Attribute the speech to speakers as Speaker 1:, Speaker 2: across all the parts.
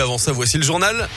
Speaker 1: Avant ça, voici le journal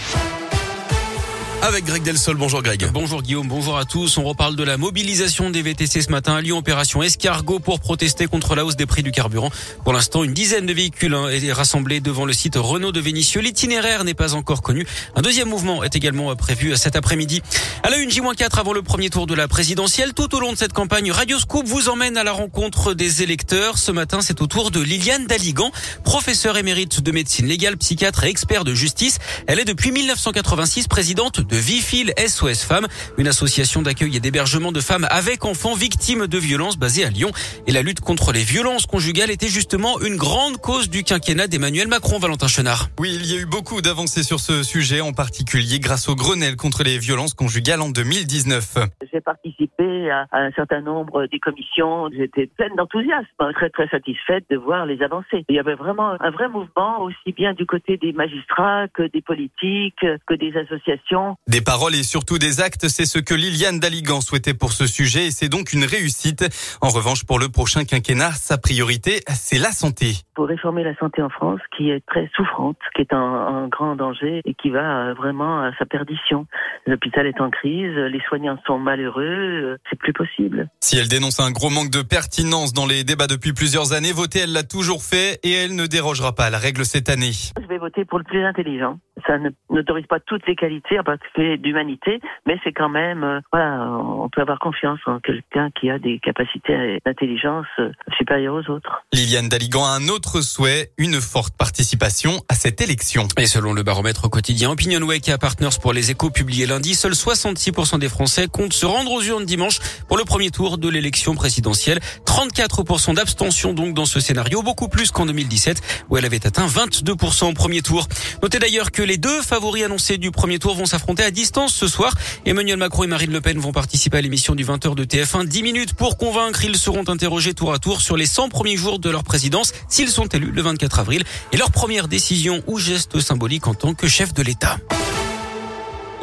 Speaker 1: avec Greg Delsol. Bonjour Greg.
Speaker 2: Bonjour Guillaume, bonjour à tous. On reparle de la mobilisation des VTC ce matin à Lyon, opération escargot pour protester contre la hausse des prix du carburant. Pour l'instant, une dizaine de véhicules hein, été rassemblés devant le site Renault de Vénissieux. L'itinéraire n'est pas encore connu. Un deuxième mouvement est également prévu cet après-midi. À la une J-4 avant le premier tour de la présidentielle, tout au long de cette campagne, Radio Scoop vous emmène à la rencontre des électeurs. Ce matin, c'est au tour de Liliane Daligan, professeure émérite de médecine légale, psychiatre et expert de justice. Elle est depuis 1986 présidente de de Vifil SOS Femmes, une association d'accueil et d'hébergement de femmes avec enfants victimes de violences basée à Lyon. Et la lutte contre les violences conjugales était justement une grande cause du quinquennat d'Emmanuel Macron, Valentin Chenard.
Speaker 3: Oui, il y a eu beaucoup d'avancées sur ce sujet, en particulier grâce au Grenelle contre les violences conjugales en 2019.
Speaker 4: J'ai participé à, un certain nombre des commissions. J'étais pleine d'enthousiasme, très très satisfaite de voir les avancées. Il y avait vraiment un vrai mouvement, aussi bien du côté des magistrats que des politiques, que des associations.
Speaker 3: Des paroles et surtout des actes, c'est ce que Liliane Daligan souhaitait pour ce sujet et c'est donc une réussite. En revanche, pour le prochain quinquennat, sa priorité, c'est la santé.
Speaker 4: Pour réformer la santé en France, qui est très souffrante, qui est en, grand danger et qui va euh, vraiment à sa perdition. L'hôpital est en crise, les soignants sont malheureux, euh, c'est plus possible.
Speaker 3: Si elle dénonce un gros manque de pertinence dans les débats depuis plusieurs années, voter, elle l'a toujours fait et elle ne dérogera pas à la règle cette année.
Speaker 4: Je vais voter pour le plus intelligent. Ça n'autorise pas toutes les qualités, en particulier d'humanité, mais c'est quand même, euh, voilà, on peut avoir confiance en quelqu'un qui a des capacités d'intelligence euh, supérieures aux autres.
Speaker 3: Liliane Daligan a un autre souhait, une forte participation à cette élection.
Speaker 2: Et selon le baromètre quotidien OpinionWay et Partners pour les échos publié lundi, seuls 66% des Français comptent se rendre aux urnes dimanche pour le premier tour de l'élection présidentielle. 34% d'abstention donc dans ce scénario, beaucoup plus qu'en 2017 où elle avait atteint 22% au premier tour. Notez d'ailleurs que les deux favoris annoncés du premier tour vont s'affronter à distance ce soir. Emmanuel Macron et Marine Le Pen vont participer à l'émission du 20h de TF1. 10 minutes pour convaincre. Ils seront interrogés tour à tour sur les 100 premiers jours de leur présidence s'ils sont élus le 24 avril et leur première décision ou geste symbolique en tant que chef de l'État.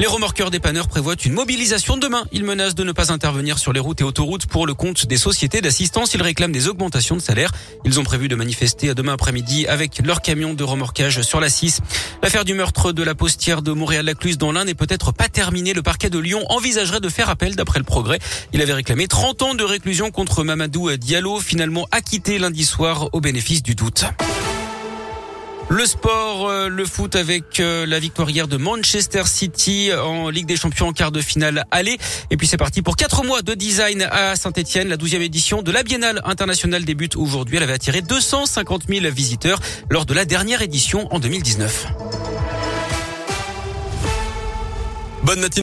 Speaker 2: Les remorqueurs dépanneurs prévoient une mobilisation demain. Ils menacent de ne pas intervenir sur les routes et autoroutes pour le compte des sociétés d'assistance. Ils réclament des augmentations de salaire. Ils ont prévu de manifester demain après-midi avec leur camion de remorquage sur la 6. L'affaire du meurtre de la postière de Montréal-Lacluse dans l'Ain n'est peut-être pas terminée. Le parquet de Lyon envisagerait de faire appel d'après le progrès. Il avait réclamé 30 ans de réclusion contre Mamadou Diallo, finalement acquitté lundi soir au bénéfice du doute. Le sport, euh, le foot avec euh, la victoire hier de Manchester City en Ligue des Champions en quart de finale aller. Et puis c'est parti pour quatre mois de design à Saint-Etienne. La douzième édition de la Biennale internationale débute aujourd'hui. Elle avait attiré 250 000 visiteurs lors de la dernière édition en 2019.
Speaker 1: Bonne matinée.